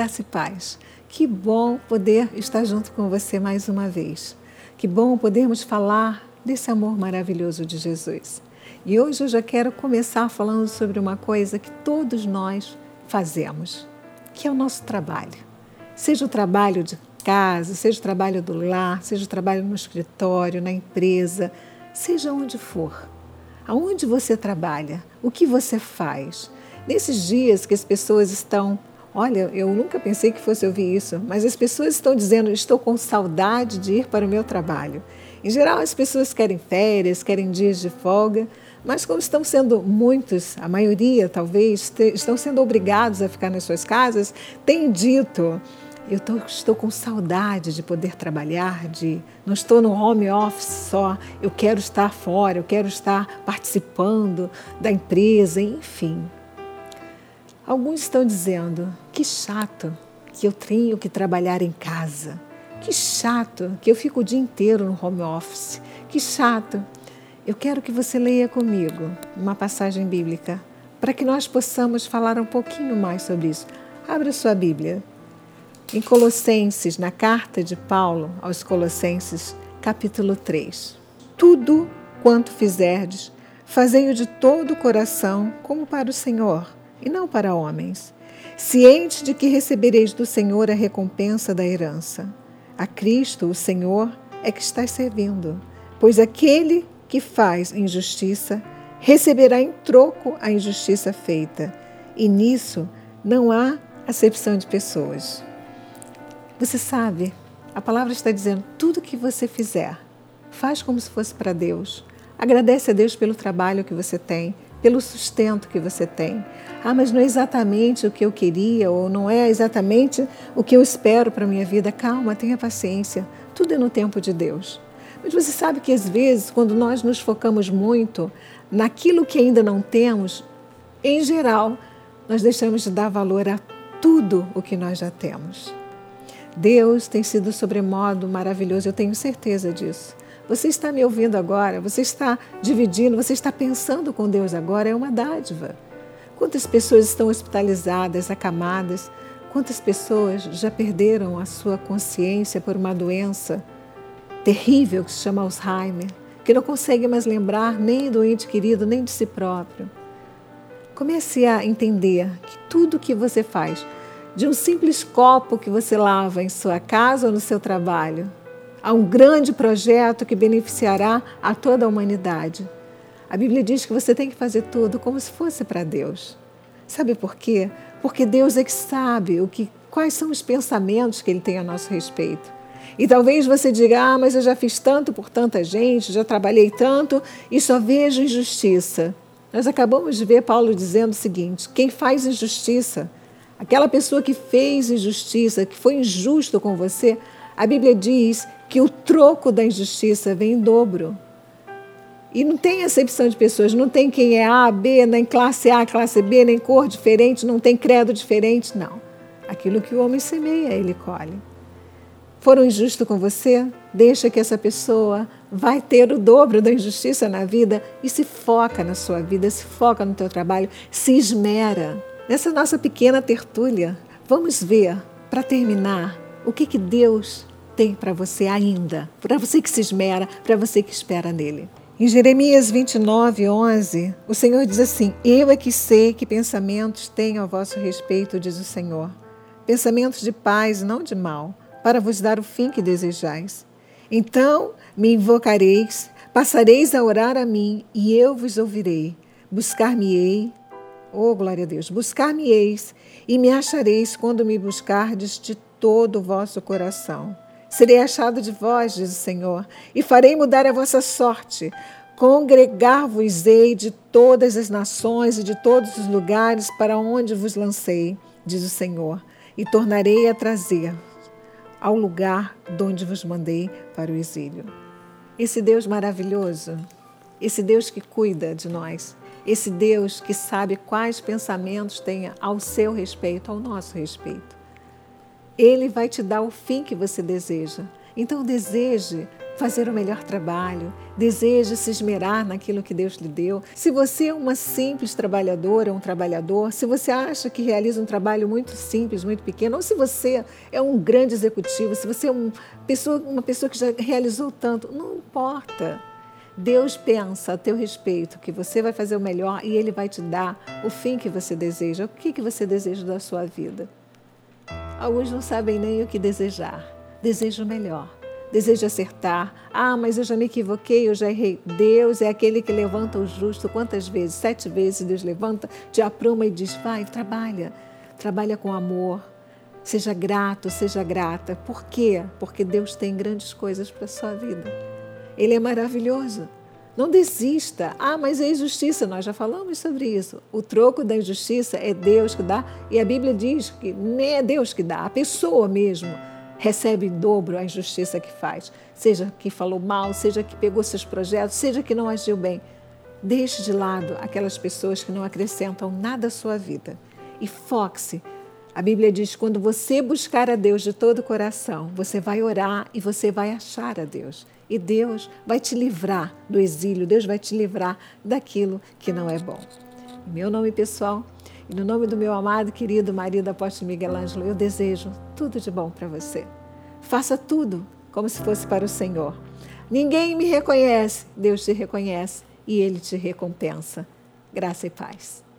graça e paz. Que bom poder estar junto com você mais uma vez. Que bom podermos falar desse amor maravilhoso de Jesus. E hoje eu já quero começar falando sobre uma coisa que todos nós fazemos, que é o nosso trabalho. Seja o trabalho de casa, seja o trabalho do lar, seja o trabalho no escritório, na empresa, seja onde for. Aonde você trabalha, o que você faz. Nesses dias que as pessoas estão Olha, eu nunca pensei que fosse ouvir isso, mas as pessoas estão dizendo: estou com saudade de ir para o meu trabalho. Em geral, as pessoas querem férias, querem dias de folga, mas como estão sendo muitos, a maioria talvez, estão sendo obrigados a ficar nas suas casas, têm dito: eu tô, estou com saudade de poder trabalhar, de não estou no home office só, eu quero estar fora, eu quero estar participando da empresa, enfim. Alguns estão dizendo: que chato que eu tenho que trabalhar em casa. Que chato que eu fico o dia inteiro no home office. Que chato. Eu quero que você leia comigo uma passagem bíblica para que nós possamos falar um pouquinho mais sobre isso. Abra sua Bíblia. Em Colossenses, na carta de Paulo aos Colossenses, capítulo 3. Tudo quanto fizerdes, fazei-o de todo o coração, como para o Senhor e não para homens, ciente de que recebereis do Senhor a recompensa da herança. A Cristo, o Senhor, é que estás servindo, pois aquele que faz injustiça receberá em troco a injustiça feita, e nisso não há acepção de pessoas. Você sabe, a palavra está dizendo: tudo que você fizer, faz como se fosse para Deus. Agradece a Deus pelo trabalho que você tem, pelo sustento que você tem. Ah, mas não é exatamente o que eu queria ou não é exatamente o que eu espero para a minha vida. Calma, tenha paciência. Tudo é no tempo de Deus. Mas você sabe que às vezes, quando nós nos focamos muito naquilo que ainda não temos, em geral, nós deixamos de dar valor a tudo o que nós já temos. Deus tem sido sobremodo maravilhoso, eu tenho certeza disso. Você está me ouvindo agora, você está dividindo, você está pensando com Deus agora, é uma dádiva. Quantas pessoas estão hospitalizadas, acamadas? Quantas pessoas já perderam a sua consciência por uma doença terrível que se chama Alzheimer, que não consegue mais lembrar nem do ente querido, nem de si próprio? Comece a entender que tudo que você faz, de um simples copo que você lava em sua casa ou no seu trabalho, a um grande projeto que beneficiará a toda a humanidade. A Bíblia diz que você tem que fazer tudo como se fosse para Deus. Sabe por quê? Porque Deus é que sabe o que, quais são os pensamentos que Ele tem a nosso respeito. E talvez você diga: Ah, mas eu já fiz tanto por tanta gente, já trabalhei tanto e só vejo injustiça. Nós acabamos de ver Paulo dizendo o seguinte: quem faz injustiça, aquela pessoa que fez injustiça, que foi injusto com você, a Bíblia diz que o troco da injustiça vem em dobro. E não tem acepção de pessoas, não tem quem é A, B, nem classe A, classe B, nem cor diferente, não tem credo diferente, não. Aquilo que o homem semeia, ele colhe. Foram injustos com você? Deixa que essa pessoa vai ter o dobro da injustiça na vida e se foca na sua vida, se foca no teu trabalho, se esmera. Nessa nossa pequena tertúlia, vamos ver, para terminar, o que, que Deus tem para você ainda, para você que se esmera, para você que espera nele. Em Jeremias 29, 11, o Senhor diz assim: Eu é que sei que pensamentos tenho a vosso respeito, diz o Senhor. Pensamentos de paz, não de mal, para vos dar o fim que desejais. Então me invocareis, passareis a orar a mim, e eu vos ouvirei. Buscar-me-ei, oh glória a Deus, buscar-me-eis, e me achareis quando me buscardes de todo o vosso coração. Serei achado de vós, diz o Senhor, e farei mudar a vossa sorte. Congregar-vos-ei de todas as nações e de todos os lugares para onde vos lancei, diz o Senhor, e tornarei a trazer ao lugar de onde vos mandei para o exílio. Esse Deus maravilhoso, esse Deus que cuida de nós, esse Deus que sabe quais pensamentos tem ao seu respeito, ao nosso respeito. Ele vai te dar o fim que você deseja. Então deseje fazer o melhor trabalho, deseja se esmerar naquilo que Deus lhe deu. Se você é uma simples trabalhadora, um trabalhador, se você acha que realiza um trabalho muito simples, muito pequeno, ou se você é um grande executivo, se você é um pessoa, uma pessoa que já realizou tanto, não importa. Deus pensa a teu respeito que você vai fazer o melhor e Ele vai te dar o fim que você deseja. O que, que você deseja da sua vida? Alguns não sabem nem o que desejar. Desejo melhor deseja acertar. Ah, mas eu já me equivoquei, eu já errei. Deus é aquele que levanta o justo. Quantas vezes? Sete vezes Deus levanta, te apruma e diz: vai, trabalha. Trabalha com amor. Seja grato, seja grata. Por quê? Porque Deus tem grandes coisas para a sua vida. Ele é maravilhoso. Não desista. Ah, mas é injustiça. Nós já falamos sobre isso. O troco da injustiça é Deus que dá. E a Bíblia diz que nem é Deus que dá, a pessoa mesmo recebe em dobro a injustiça que faz, seja que falou mal, seja que pegou seus projetos, seja que não agiu bem. Deixe de lado aquelas pessoas que não acrescentam nada à sua vida e foque-se. A Bíblia diz: quando você buscar a Deus de todo o coração, você vai orar e você vai achar a Deus. E Deus vai te livrar do exílio, Deus vai te livrar daquilo que não é bom. Meu nome pessoal e no nome do meu amado e querido marido apóstolo Miguel Ângelo, eu desejo tudo de bom para você. Faça tudo como se fosse para o Senhor. Ninguém me reconhece, Deus te reconhece e Ele te recompensa. Graça e paz.